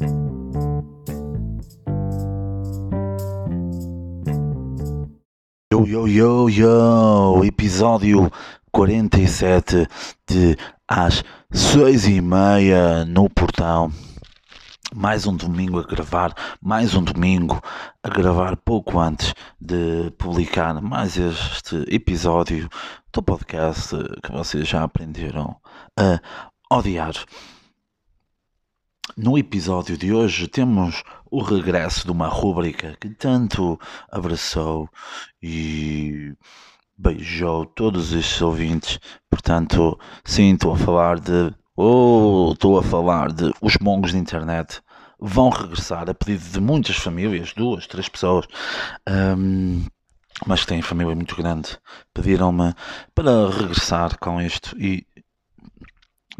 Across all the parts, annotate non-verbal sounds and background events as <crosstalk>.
Yo, yo, yo, yo, episódio 47 de às seis e meia no portão. Mais um domingo a gravar, mais um domingo a gravar pouco antes de publicar mais este episódio do podcast que vocês já aprenderam a odiar. No episódio de hoje temos o regresso de uma rúbrica que tanto abraçou e beijou todos estes ouvintes. Portanto, sim, estou a falar de. Oh, estou a falar de os mongos de internet vão regressar a pedido de muitas famílias, duas, três pessoas, um, mas que têm família muito grande, pediram-me para regressar com isto e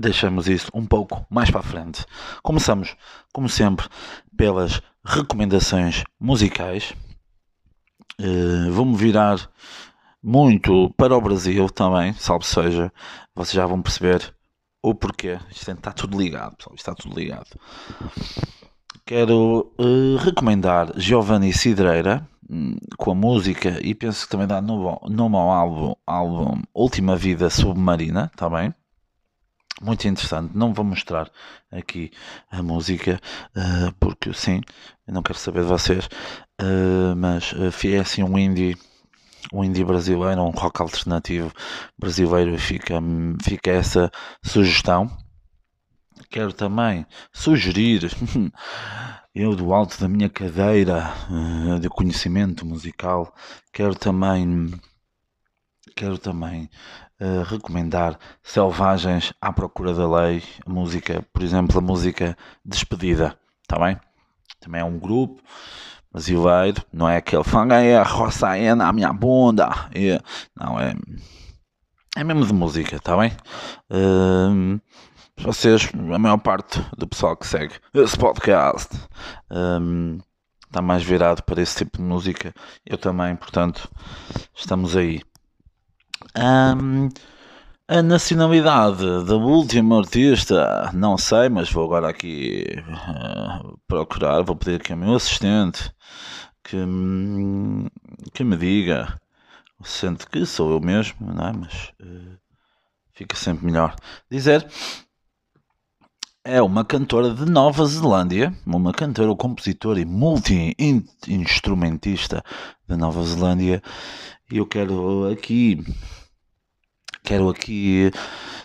deixamos isso um pouco mais para a frente. Começamos, como sempre, pelas recomendações musicais. Uh, Vou-me virar muito para o Brasil também, salve seja. Vocês já vão perceber o porquê. Isto está tudo ligado, pessoal. Está tudo ligado. Quero uh, recomendar Giovanni Cidreira hum, com a música e penso que também dá nome, nome ao álbum, álbum Última Vida Submarina, está bem? Muito interessante. Não vou mostrar aqui a música uh, porque sim, não quero saber de vocês, uh, mas uh, é assim um indie um indie brasileiro, um rock alternativo brasileiro, fica, fica essa sugestão. Quero também sugerir, <laughs> eu do alto da minha cadeira de conhecimento musical, quero também, quero também recomendar Selvagens à Procura da Lei, música, por exemplo, a música Despedida, está bem? Também é um grupo brasileiro, não é aquele fanga aí, a roça aí na minha bunda, e, não, é, é mesmo de música, está bem? Uh, vocês, a maior parte do pessoal que segue esse podcast um, está mais virado para esse tipo de música. Eu também, portanto, estamos aí. Um, a nacionalidade da última artista, não sei, mas vou agora aqui uh, procurar. Vou pedir aqui ao meu assistente que, que me diga. Sente que sou eu mesmo, não é? Mas uh, fica sempre melhor dizer é uma cantora de Nova Zelândia, uma cantora, compositora e multi-instrumentista de Nova Zelândia. E eu quero aqui, quero aqui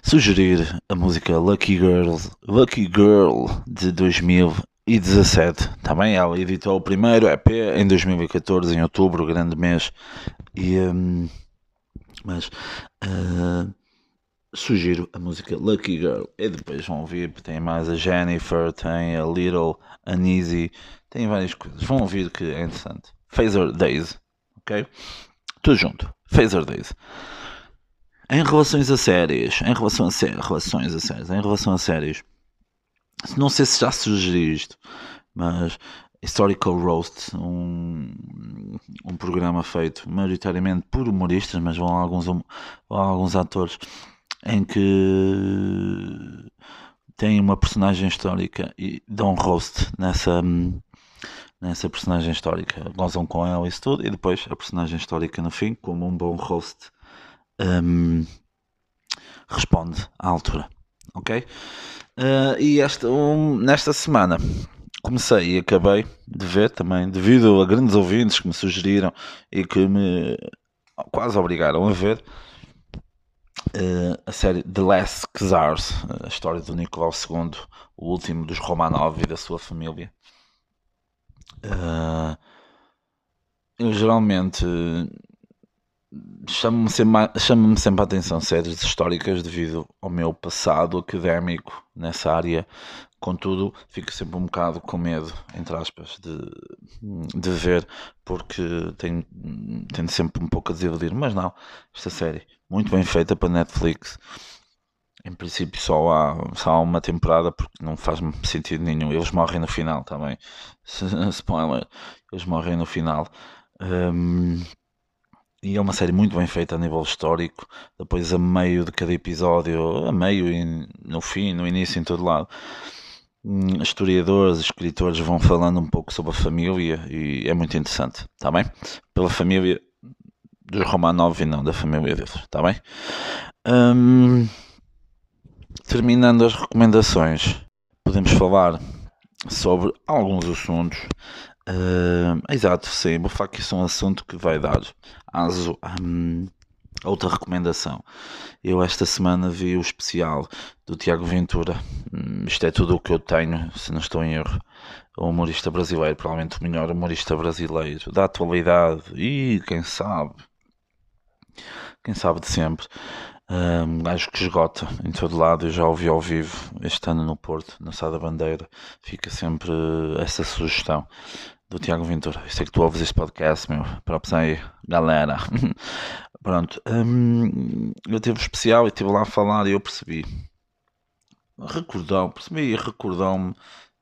sugerir a música Lucky Girl, Lucky Girl de 2017. Também ela editou o primeiro EP em 2014, em outubro, grande mês. E, um, mas uh, sugiro a música Lucky Girl. E depois vão ouvir, tem mais a Jennifer, tem a Little Uneasy, tem várias coisas. Vão ouvir que é interessante. Phaser Days, ok? Tudo junto. Phaser Days. Em relações a séries, em relação a sé relações a séries, em relação a séries, não sei se já sugeri isto, mas Historical Roast, um, um programa feito maioritariamente por humoristas, mas vão alguns, vão alguns atores em que tem uma personagem histórica e dão um roast nessa, nessa personagem histórica. Gozam com ela e isso tudo, e depois a personagem histórica no fim, como um bom host, um, responde à altura. Ok? Uh, e esta, um, nesta semana comecei e acabei de ver também, devido a grandes ouvintes que me sugeriram e que me quase obrigaram a ver uh, a série The Last Czars, a história do Nicolau II, o último dos Romanov e da sua família. Uh, eu geralmente chamo-me sempre, chamo sempre a atenção séries históricas devido ao meu passado académico nessa área. Contudo, fico sempre um bocado com medo, entre aspas, de, de ver, porque tenho, tenho sempre um pouco a desiludir. Mas não, esta série, muito bem feita para Netflix. Em princípio, só há, só há uma temporada, porque não faz sentido nenhum. Eles morrem no final também. <laughs> Spoiler, eles morrem no final. Um, e é uma série muito bem feita a nível histórico. Depois, a meio de cada episódio, a meio e no fim, no início, em todo lado, hum, historiadores, escritores vão falando um pouco sobre a família e é muito interessante, está bem? Pela família dos Romanov e não da família deles, está bem? Hum, terminando as recomendações, podemos falar sobre alguns assuntos. Uh, exato, sim, vou falar que isso é um assunto que vai dar aso a um, outra recomendação. Eu esta semana vi o especial do Tiago Ventura. Um, isto é tudo o que eu tenho, se não estou em erro. O humorista brasileiro, provavelmente o melhor humorista brasileiro da atualidade e quem sabe, quem sabe de sempre. Um gajo que esgota em todo lado, eu já ouvi ao vivo este ano no Porto, na Sá da Bandeira. Fica sempre essa sugestão do Tiago Ventura. Eu sei que tu ouves este podcast, meu. Props aí, galera. <laughs> Pronto. Um, eu tive especial e estive lá a falar e eu percebi. Recordou, percebi e recordou-me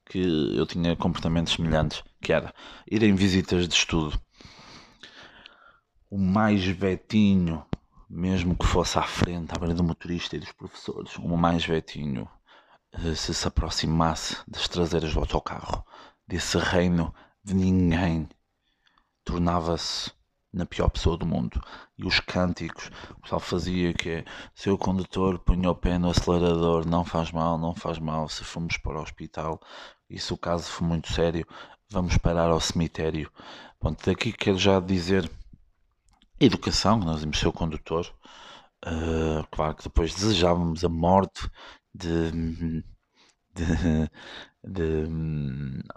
que eu tinha comportamentos semelhantes, que era ir em visitas de estudo. O mais vetinho mesmo que fosse à frente, à beira do motorista e dos professores, o mais vetinho eh, se se aproximasse das traseiras do autocarro, desse reino de ninguém, tornava-se na pior pessoa do mundo. E os cânticos, o pessoal fazia que é, seu condutor põe o pé no acelerador, não faz mal, não faz mal, se formos para o hospital, e se o caso for muito sério, vamos parar ao cemitério. Pronto, daqui quero já dizer educação, nós vimos ser o condutor. Uh, claro que depois desejávamos a morte de, de, de,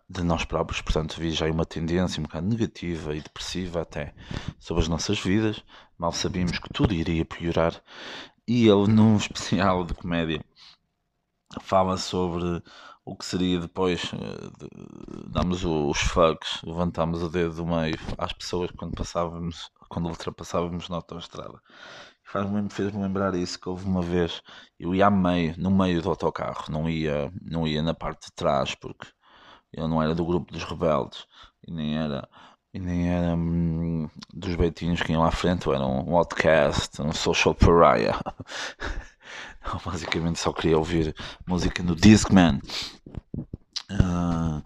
de, nós próprios, portanto, vi já uma tendência um bocado negativa e depressiva até sobre as nossas vidas. Mal sabíamos que tudo iria piorar. E ele, num <laughs> especial de comédia, fala sobre o que seria depois. Eh, de, damos os fucks, levantamos o dedo do meio às pessoas quando passávamos quando ultrapassávamos na autoestrada. Faz-me, fez-me lembrar isso, que houve uma vez, eu ia a meio, no meio do autocarro, não ia, não ia na parte de trás, porque eu não era do grupo dos rebeldes, e nem era, e nem era hum, dos beitinhos que iam à frente, eu era um outcast, um social pariah. <laughs> <laughs> basicamente só queria ouvir música no Discman. Uh,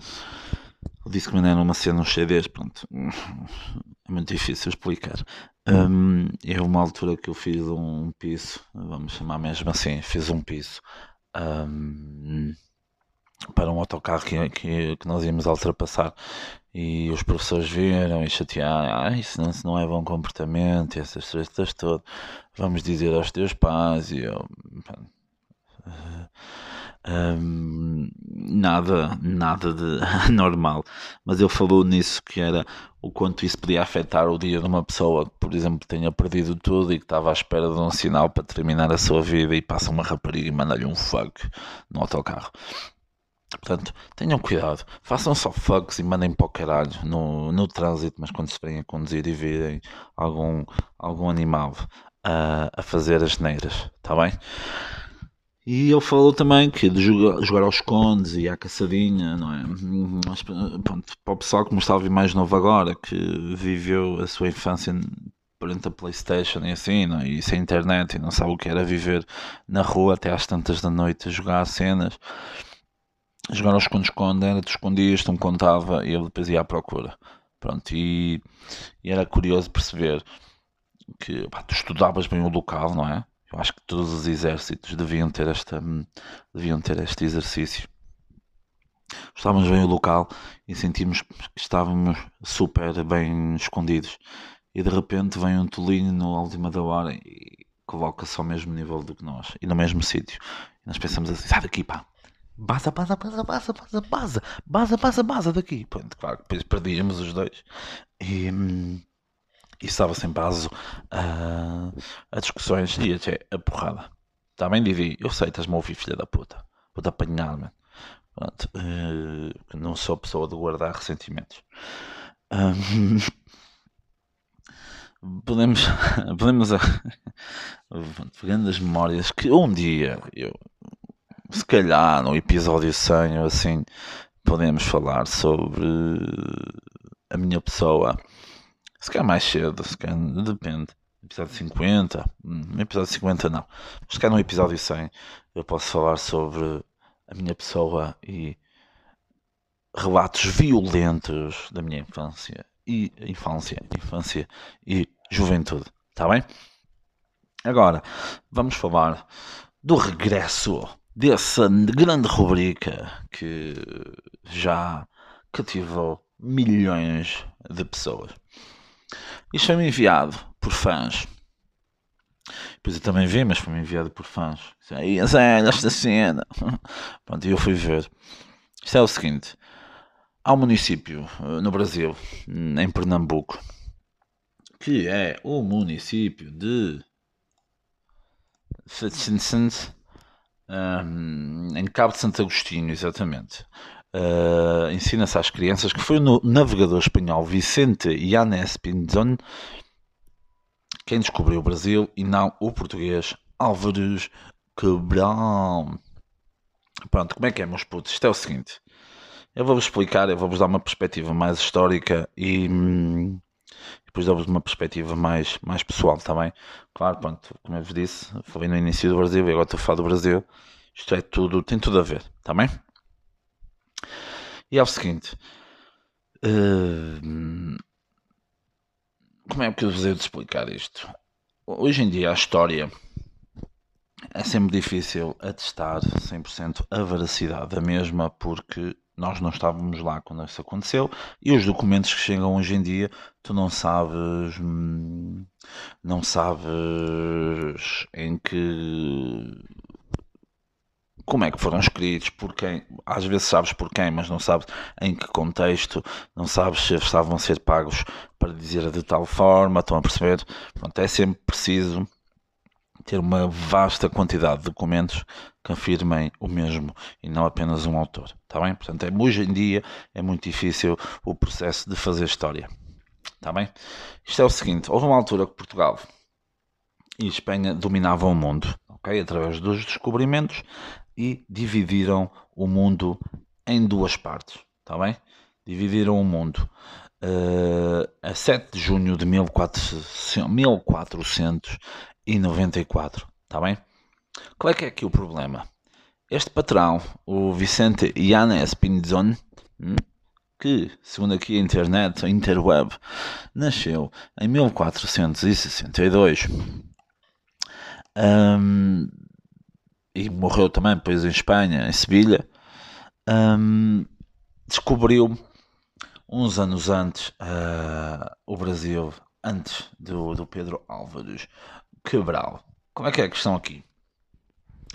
o Discman era uma cena, uns CDs, pronto <laughs> é muito difícil explicar. Um, é uma altura que eu fiz um piso, vamos chamar mesmo assim, fiz um piso um, para um autocarro que, que, que, nós íamos ultrapassar e os professores viram e chatearam, ah, isso não, isso não é bom comportamento, essas coisas todas, vamos dizer aos teus pais e eu. Um, nada, nada de <laughs> normal, mas ele falou nisso que era o quanto isso podia afetar o dia de uma pessoa que, por exemplo, tenha perdido tudo e que estava à espera de um sinal para terminar a sua vida e passa uma rapariga e manda-lhe um fuck no autocarro. Portanto, tenham cuidado, façam só fucks e mandem para o caralho no, no trânsito, mas quando se vêm a conduzir e virem algum, algum animal a, a fazer as neiras, está bem? E ele falou também que de jogar, jogar aos condes e à caçadinha, não é? Mas, pronto, para o pessoal que me está a ouvir mais novo agora, que viveu a sua infância perante a Playstation e assim, não é? e sem internet, e não sabe o que era viver na rua até às tantas da noite a jogar cenas. Jogar aos condes-conde era, te escondias, tu me contava e ele depois ia à procura. Pronto, e, e era curioso perceber que pá, tu estudavas bem o local, não é? Eu acho que todos os exércitos deviam ter, esta, deviam ter este exercício. Estávamos bem o local e sentimos que estávamos super bem escondidos. E de repente vem um tolinho na última da hora e coloca-se ao mesmo nível do que nós e no mesmo sítio. E nós pensamos assim: sai daqui, pá, Baza, baza, baza, baza, baza, baza, baza, baza, baza daqui. Pronto, claro, depois perdíamos os dois. E, e estava sempre aso a, a discussões e até a porrada. Também divi, eu sei, estás-me a ouvir, filha da puta. Vou-te apanhar, mano. Pronto, uh, não sou pessoa de guardar ressentimentos. Um, <laughs> podemos, <laughs> podemos <laughs> pegando as memórias que um dia eu, se calhar no episódio 100 ou assim, podemos falar sobre a minha pessoa se calhar mais cedo, se calhar depende. Episódio 50, hum, episódio 50 não. Se calhar no episódio 100 eu posso falar sobre a minha pessoa e relatos violentos da minha infância e infância, infância e juventude, está bem? Agora, vamos falar do regresso dessa grande rubrica que já cativou milhões de pessoas. Isto foi-me enviado por fãs. Depois eu também vi, mas foi-me enviado por fãs. Aí, esta cena. <laughs> Pronto, e eu fui ver. Isto é o seguinte: há um município eh, no Brasil, em Pernambuco, que é o município de em Cabo de Santo Agostinho, exatamente. Uh, Ensina-se às crianças que foi o navegador espanhol Vicente Yanes Pinzon quem descobriu o Brasil e não o português Álvares Cabral. Pronto, como é que é, meus putos? Isto é o seguinte: eu vou-vos explicar, eu vou-vos dar uma perspectiva mais histórica e hum, depois dou-vos uma perspectiva mais, mais pessoal também. Claro, pronto, como eu vos disse, falei no início do Brasil e agora estou a falar do Brasil. Isto é tudo, tem tudo a ver, está bem? E é o seguinte. Uh, como é que eu vos hei de explicar isto? Hoje em dia a história é sempre difícil atestar 100% a veracidade da mesma porque nós não estávamos lá quando isso aconteceu e os documentos que chegam hoje em dia tu não sabes hum, não sabes em que como é que foram escritos, por quem, às vezes sabes por quem, mas não sabes em que contexto, não sabes se estavam a ser pagos para dizer de tal forma, estão a perceber? Pronto, é sempre preciso ter uma vasta quantidade de documentos que afirmem o mesmo e não apenas um autor, está bem? Portanto, é, hoje em dia é muito difícil o processo de fazer história, está bem? Isto é o seguinte, houve uma altura que Portugal e Espanha dominavam o mundo, ok? Através dos descobrimentos e dividiram o mundo em duas partes, está bem? Dividiram o mundo. Uh, a 7 de junho de 1494, está bem? Qual é que é aqui o problema? Este patrão, o Vicente Yanes Pinzon, hum, que, segundo aqui a internet, a interweb, nasceu em 1462 um, e morreu também depois em Espanha, em Sevilha, um, descobriu uns anos antes uh, o Brasil, antes do, do Pedro Álvares Cabral. Como é que é a questão aqui?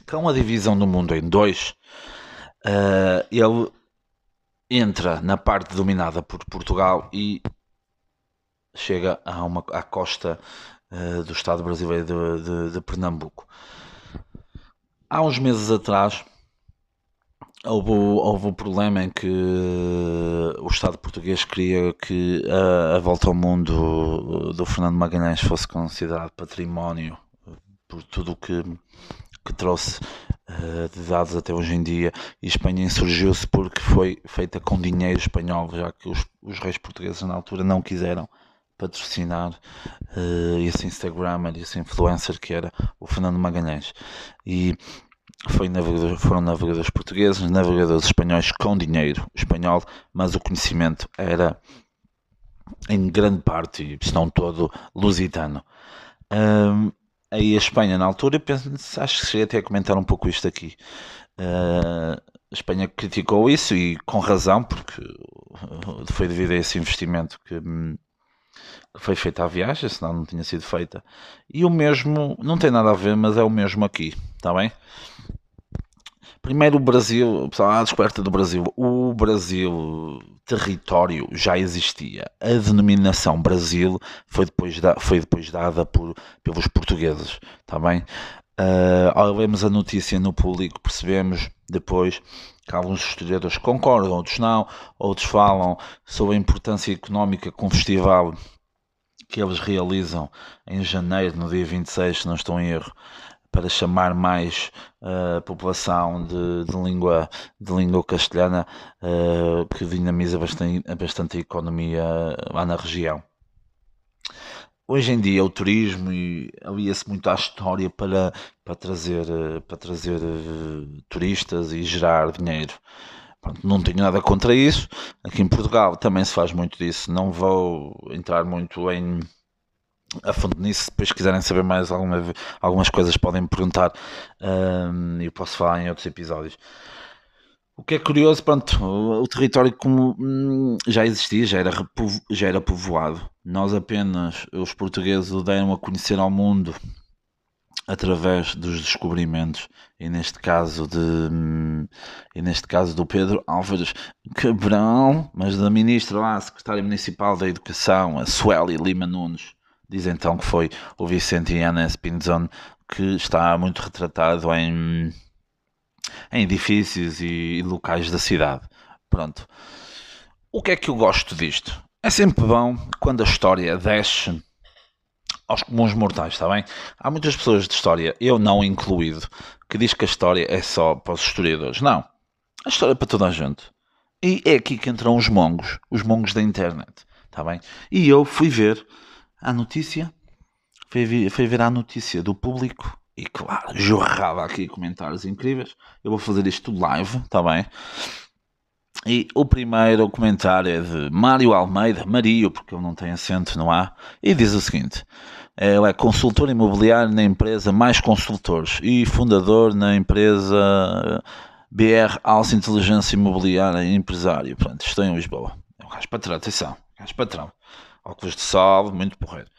Com a divisão do mundo em dois, uh, ele entra na parte dominada por Portugal e chega a uma, à costa uh, do Estado brasileiro de, de, de Pernambuco. Há uns meses atrás houve, houve um problema em que o Estado português queria que a, a volta ao mundo do Fernando Magalhães fosse considerado património por tudo o que, que trouxe uh, de dados até hoje em dia e Espanha insurgiu-se porque foi feita com dinheiro espanhol, já que os, os reis portugueses na altura não quiseram patrocinar uh, esse Instagramer, esse influencer que era o Fernando Magalhães. E foi navegador, foram navegadores portugueses, navegadores espanhóis com dinheiro espanhol, mas o conhecimento era em grande parte, se não todo, lusitano. Um, aí a Espanha, na altura, penso, acho que cheguei até a comentar um pouco isto aqui. Uh, a Espanha criticou isso e com razão, porque foi devido a esse investimento que, que foi feito à viagem, senão não tinha sido feita. E o mesmo, não tem nada a ver, mas é o mesmo aqui, está bem? Primeiro o Brasil, pessoal, a descoberta do Brasil. O Brasil, território, já existia. A denominação Brasil foi depois, da, foi depois dada por, pelos portugueses, está bem? Uh, ao lermos a notícia no público, percebemos depois que alguns historiadores concordam, outros não, outros falam sobre a importância económica que um festival que eles realizam em janeiro, no dia 26, se não estou em erro, para chamar mais a uh, população de, de, língua, de língua castelhana uh, que dinamiza bastante, bastante a economia lá na região. Hoje em dia o turismo alia-se muito à história para, para trazer, para trazer turistas e gerar dinheiro. Não tenho nada contra isso. Aqui em Portugal também se faz muito disso. Não vou entrar muito em a fundo nisso. Se depois quiserem saber mais alguma, algumas coisas, podem me perguntar um, eu posso falar em outros episódios. O que é curioso, pronto, o, o território como hum, já existia, já era, já era povoado. Nós apenas, os portugueses, o deram a conhecer ao mundo através dos descobrimentos e neste caso de hum, e neste caso do Pedro Álvares Cabrão, mas da ministra lá, secretária municipal da Educação, a Sueli Lima Nunes, diz então que foi o Vicente Iana Spinzon que está muito retratado em em edifícios e locais da cidade. Pronto. O que é que eu gosto disto? É sempre bom quando a história desce aos comuns mortais, está bem? Há muitas pessoas de história, eu não incluído, que diz que a história é só para os historiadores. Não. A história é para toda a gente. E é aqui que entram os mongos, os mongos da internet, está bem? E eu fui ver a notícia, fui ver, ver a notícia do público e claro, jorrava aqui comentários incríveis. Eu vou fazer isto live, está bem? E o primeiro comentário é de Mário Almeida, Mario, porque ele não tem acento, não há, e diz o seguinte: ele é consultor imobiliário na empresa Mais Consultores e fundador na empresa BR Alça Inteligência Imobiliária e Empresário. Pronto, estou em Lisboa. É um gajo patrão, atenção, gajo patrão. Óculos de sol, muito porreiro.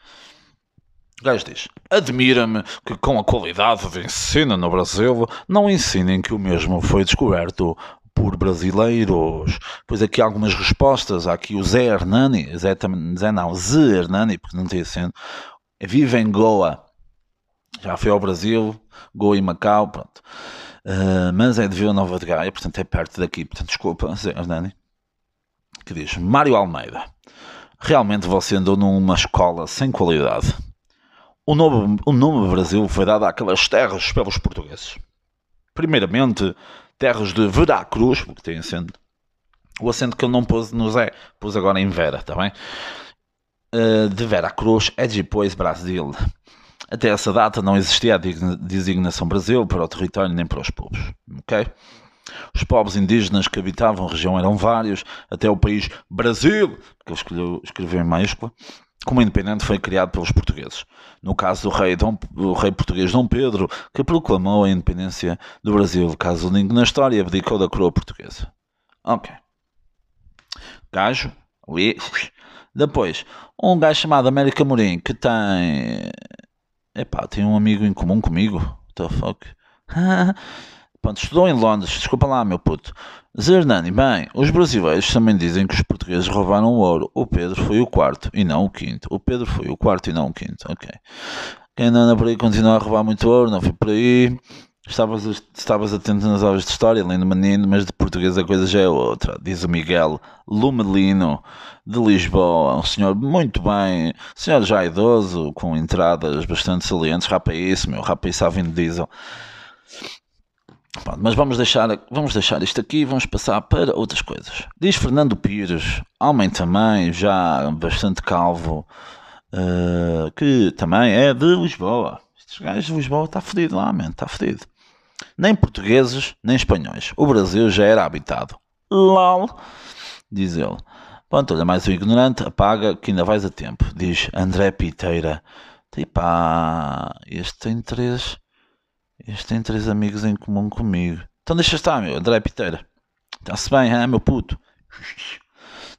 O gajo diz: Admira-me que, com a qualidade de ensino no Brasil, não ensinem que o mesmo foi descoberto por brasileiros. Pois aqui algumas respostas. Há aqui o Zé Hernani, Zé, Zé não, Zé Hernani, porque não tem acento. Vive em Goa. Já foi ao Brasil, Goa e Macau, pronto. Uh, mas é de Vila Nova de Gaia, portanto é perto daqui. Portanto, desculpa, Zé Hernani. Que diz: Mário Almeida. Realmente você andou numa escola sem qualidade. O nome, o nome Brasil foi dado àquelas terras pelos portugueses. Primeiramente, terras de Veracruz, porque tem acento. O acento que ele não pôs no Zé, pôs agora em Vera, está bem? Uh, de Veracruz é depois Brasil. Até essa data não existia a designação Brasil para o território nem para os povos. ok? Os povos indígenas que habitavam a região eram vários, até o país Brasil, que ele escreveu em maiúscula, como independente foi criado pelos portugueses. No caso do rei, Dom, do rei português Dom Pedro, que proclamou a independência do Brasil, caso único na história, abdicou da coroa portuguesa. Ok. Gajo. Oui. Depois, um gajo chamado América Morim, que tem... Epá, tem um amigo em comum comigo. What the fuck? <laughs> Estudou em Londres, desculpa lá, meu puto. Zernani, bem, os brasileiros também dizem que os portugueses roubaram o ouro. O Pedro foi o quarto e não o quinto. O Pedro foi o quarto e não o quinto, ok. Quem não anda por aí continua a roubar muito ouro, não foi por aí. Estavas, estavas atento nas aulas de história, lindo menino, mas de português a coisa já é outra. Diz o Miguel Lumelino, de Lisboa. Um senhor muito bem, senhor já idoso, com entradas bastante salientes. Rapa isso, meu, rapa isso à diesel. Pronto, mas vamos deixar, vamos deixar isto aqui e vamos passar para outras coisas. Diz Fernando Pires, homem também, já bastante calvo, uh, que também é de Lisboa. Estes gajos de Lisboa está fedido lá, man, está fedido. Nem portugueses, nem espanhóis. O Brasil já era habitado. LOL, diz ele. Pronto, olha, mais um ignorante, apaga que ainda vais a tempo, diz André Piteira. Tipo, este tem três este tem três amigos em comum comigo. Então deixa estar, meu. André Piteira. Está-se bem, hein, meu puto?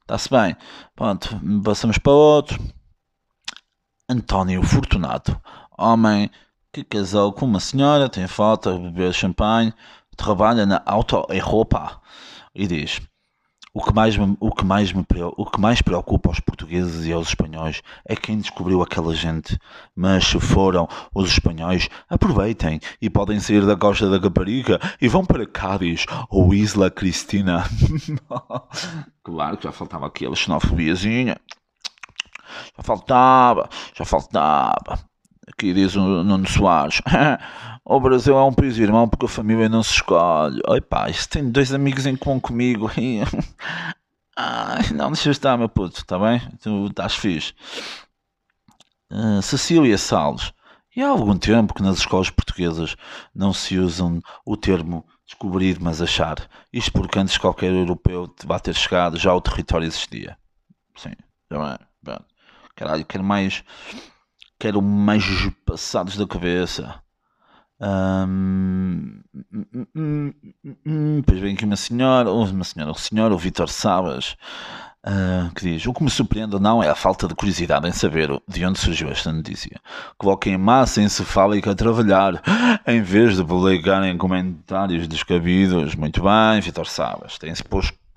Está-se bem. Pronto, passamos para outro. António Fortunato. Homem que casou com uma senhora, tem foto, bebeu champanhe, trabalha na Auto Europa. E diz: o que, mais me, o, que mais me, o que mais preocupa aos portugueses e aos espanhóis é quem descobriu aquela gente. Mas se foram os espanhóis, aproveitem e podem sair da costa da Caparica e vão para Cádiz ou Isla Cristina. <laughs> claro que já faltava aquela xenofobiazinha. Já faltava, já faltava. Aqui diz o Nuno Soares. <laughs> o Brasil é um país irmão porque a família não se escolhe. Oi pá, isto tem dois amigos em comum comigo. <laughs> Ai, não, deixa estar, meu puto, está bem? Tu estás fixe. Uh, Cecília Salles. E há algum tempo que nas escolas portuguesas não se usam o termo descobrir, mas achar. Isto porque antes qualquer europeu vai ter chegado, já o território existia. Sim, já é. Caralho, quero mais. Quero mais passados da cabeça. Hum, depois vem aqui uma senhora, uma senhora, o senhor, o Vitor Sabas, uh, que diz: O que me surpreende ou não é a falta de curiosidade em saber de onde surgiu esta notícia. Coloquem massa encefálica a trabalhar, em vez de publicarem comentários descabidos. Muito bem, Vitor Sabas, tens,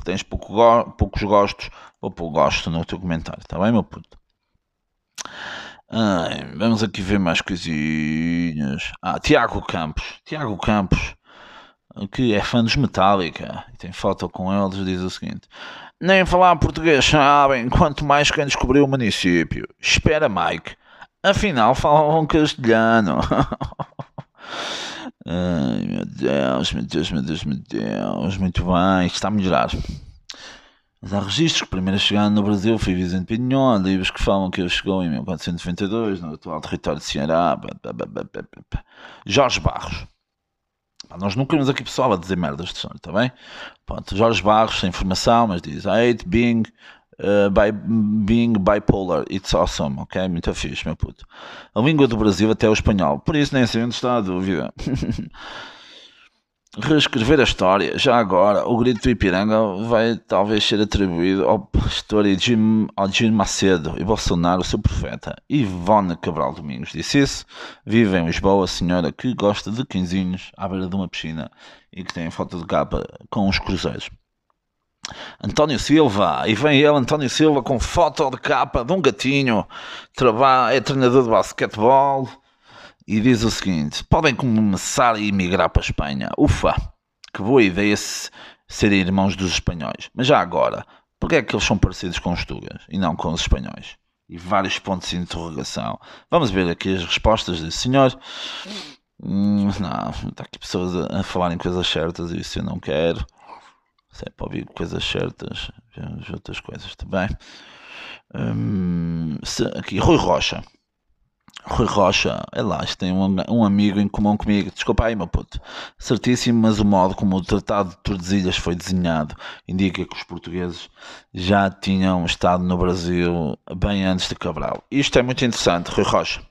tens pouco go poucos gostos ou pouco gosto no teu comentário, está bem, meu puto? Ai, vamos aqui ver mais coisinhas. Ah, Tiago Campos. Tiago Campos, que é fã dos Metallica e tem foto com eles, diz o seguinte: Nem falar português sabem, quanto mais quem descobriu o município. Espera, Mike. Afinal, falam castelhano. <laughs> Ai, meu Deus, meu Deus, meu Deus, meu Deus. Muito bem, está a melhorar. Mas há registros que primeiro chegando no Brasil foi Vicente Pinhon, livros que falam que ele chegou em 1492 no atual território de Ceará. Jorge Barros. Nós nunca vimos aqui pessoal a dizer merdas de sonho, está bem? Pronto, Jorge Barros, sem informação, mas diz: I hate being, uh, by, being bipolar, it's awesome, ok? Muito fixe, meu puto. A língua do Brasil até o espanhol, por isso nem sei onde está a dúvida. <laughs> reescrever a história. Já agora, o grito do Ipiranga vai talvez ser atribuído ao pastor Jim, ao Jim Macedo e Bolsonaro, seu profeta. Ivone Cabral Domingos disse isso. Vive em Lisboa senhora que gosta de quinzinhos à beira de uma piscina e que tem foto de capa com os cruzeiros. António Silva, e vem ele, António Silva, com foto de capa de um gatinho, trabalha, é treinador de basquetebol, e diz o seguinte: podem começar a emigrar para a Espanha. Ufa, que boa ideia se serem irmãos dos espanhóis. Mas já agora, porquê é que eles são parecidos com os tugas e não com os espanhóis? E vários pontos de interrogação. Vamos ver aqui as respostas desse senhor. Hum, não, está aqui pessoas a, falarem coisas certas isso eu não quero. Se é para ouvir coisas certas, outras coisas também. Hum, aqui, Rui Rocha. Rui Rocha, é lá, tem um, um, amigo em comum comigo. Desculpa aí, meu puto. Certíssimo, mas o modo como o Tratado de Tordesilhas foi desenhado indica que os portugueses já tinham estado no Brasil bem antes de Cabral. Isto é muito interessante, Rui Rocha.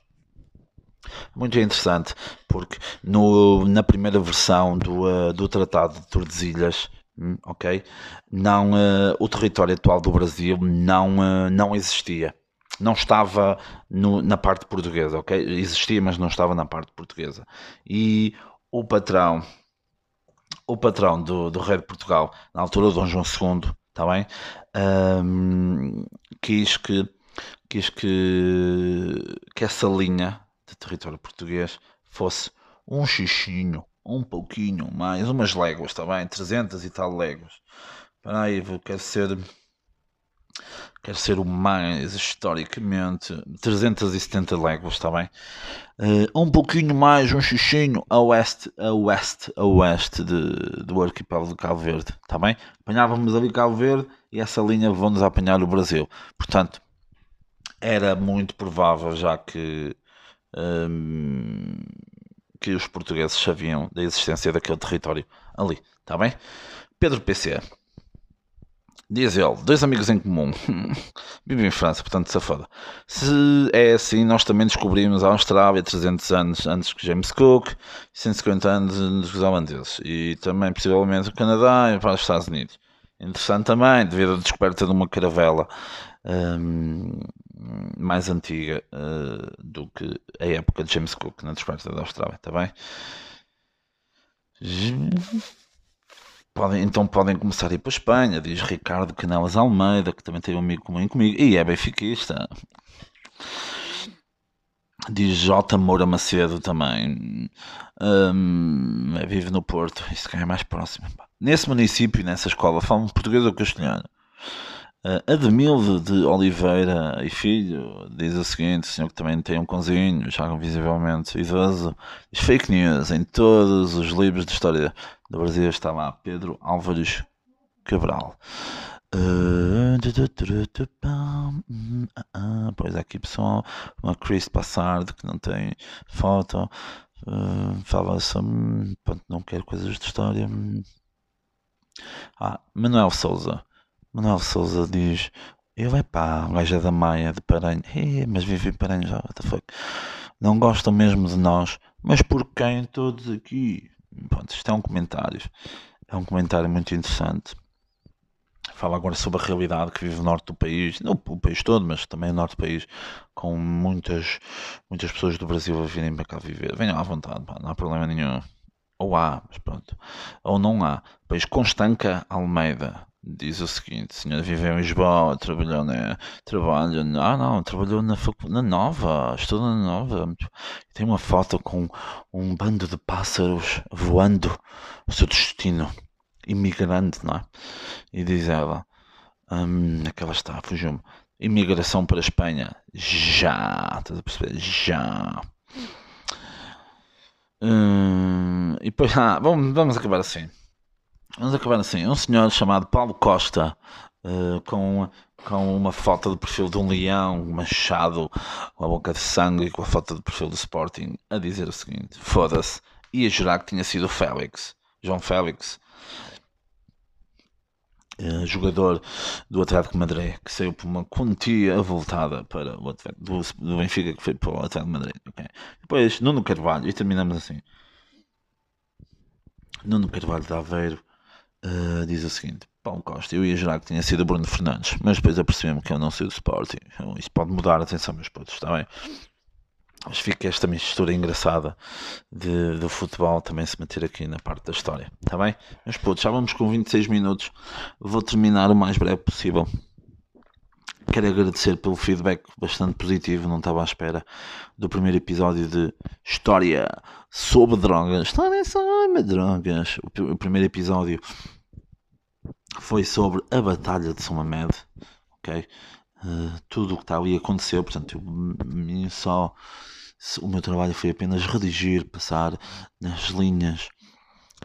Muito interessante, porque no, na primeira versão do, uh, do Tratado de Tordesilhas, hum, ok, não, uh, o território atual do Brasil não, uh, não existia não estava no, na parte portuguesa, ok? Existia, mas não estava na parte portuguesa. E o patrão, o patrão do, do rei de Portugal, na altura Dom João II, está bem? Um, quis que quis que, que essa linha de território português fosse um xixinho, um pouquinho mais, umas léguas, está bem? 300 e tal léguas. Espera aí, quero ser quer ser o mais historicamente 370 léguas, está bem? Uh, um pouquinho mais, um xixinho a oeste, a oeste, a oeste de, do arquipélago de Cabo Verde, está bem? Apanhávamos ali Cabo Verde e essa linha vão-nos apanhar o Brasil. Portanto, era muito provável, já que, um, que os portugueses sabiam da existência daquele território ali, está bem? Pedro PC. Diz ele, dois amigos em comum. <laughs> Vivem em França, portanto, safada. Se é assim, nós também descobrimos a Austrália 300 anos antes que James Cook, 150 anos antes dos holandeses. E também, possivelmente, o Canadá e para os Estados Unidos. Interessante também, devido à descoberta de uma caravela um, mais antiga uh, do que a época de James Cook na descoberta da Austrália, está bem? Podem, então podem começar a ir para a Espanha, diz Ricardo Canelas Almeida, que também tem um amigo comum comigo, e é benfiquista. Diz J. Moura Macedo também, um, vive no Porto, isso é mais próximo. Nesse município, nessa escola, falam português ou castelhano? Uh, Ademildo de Oliveira e Filho diz o seguinte: o senhor que também tem um cãozinho, já visivelmente idoso, diz fake news em todos os livros de história do Brasil. Está lá Pedro Álvares Cabral. Uh, pois aqui pessoal, uma Chris Passard que não tem foto. Uh, Fala-se, hum, pronto, não quero coisas de história. Hum. Ah, Manuel Souza. Manuel Souza diz: Ele é pá, o gajo é da Maia, de Paranhos. mas vive em Paranhos já, what the fuck. Não gostam mesmo de nós, mas por quem todos aqui? Pronto, isto é um comentário. É um comentário muito interessante. Fala agora sobre a realidade que vive no norte do país, não o país todo, mas também o norte do país, com muitas, muitas pessoas do Brasil a virem para cá viver. Venham à vontade, pá, não há problema nenhum. Ou há, mas pronto. Ou não há. País Constanca Almeida diz o seguinte: senhor viveu em Lisboa, trabalhou na. Trabalha. Ah, não, trabalhou na, na Nova, estuda na Nova. Tem uma foto com um bando de pássaros voando o seu destino imigrante, não é? E diz ela, hum, aquela está, fugiu-me. Imigração para a Espanha. Já, estás a perceber? Já. Hum, e depois, ah, vamos, vamos acabar assim. Vamos acabar assim. Um senhor chamado Paulo Costa, uh, com, com uma foto de perfil de um leão, machado, com a boca de sangue e com a foto de perfil do Sporting, a dizer o seguinte: foda-se. Ia jurar que tinha sido o Félix, João Félix, uh, jogador do Atlético Madrid, que saiu por uma quantia voltada para o Atlético, do, do Benfica, que foi para o Atlético Madrid. Okay? Depois, Nuno Carvalho, e terminamos assim. Nuno Carvalho de Aveiro uh, diz o seguinte: Paulo Costa, eu ia jurar que tinha sido Bruno Fernandes, mas depois apercebi-me que eu não sei do Sporting. Então, isso pode mudar, atenção, meus putos, está bem? Mas fica esta mistura engraçada de, do futebol também se meter aqui na parte da história, está bem? Mas putos, já vamos com 26 minutos. Vou terminar o mais breve possível. Quero agradecer pelo feedback bastante positivo, não estava à espera do primeiro episódio de História sobre Drogas. História sobre Drogas. O, primeiro episódio foi sobre a Batalha de São Mamed, ok? Uh, tudo o que está ali aconteceu, portanto, eu, só o meu trabalho foi apenas redigir, passar nas linhas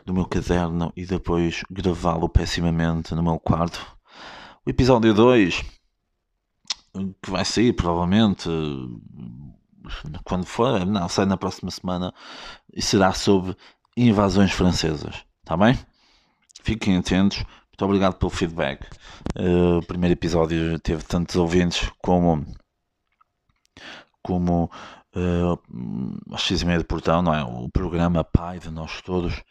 do meu caderno e depois gravá-lo pessimamente no meu quarto. O episódio 2, que vai sair provavelmente quando for, não, sai na próxima semana e será sobre invasões francesas, está bem? Fiquem atentos. Muito obrigado pelo feedback. Uh, o primeiro episódio teve tantos ouvintes como como uh, a X e de portão, não é? O programa pai de nós todos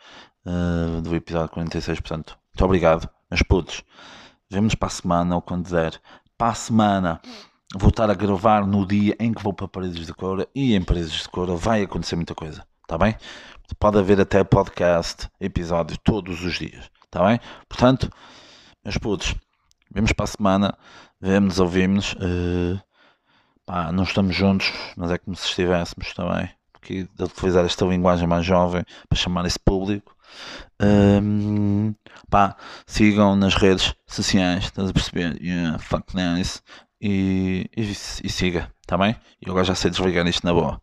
uh, do episódio 46. Portanto, muito obrigado, meus putos. Vemos para a semana ou quando der. Para a semana vou estar a gravar no dia em que vou para Paredes de Coura e em Paredes de Coura vai acontecer muita coisa, está bem? Pode haver até podcast, episódio todos os dias, está bem? Portanto, meus putos, vemos para a semana, vemos, ouvimos. Uh, não estamos juntos, mas é como se estivéssemos também. Porque de utilizar esta linguagem mais jovem para chamar esse público. Um, pá, sigam nas redes sociais, estás a perceber? Yeah, fuck nice. E, e, e siga, tá bem? E agora já sei desligar isto na boa.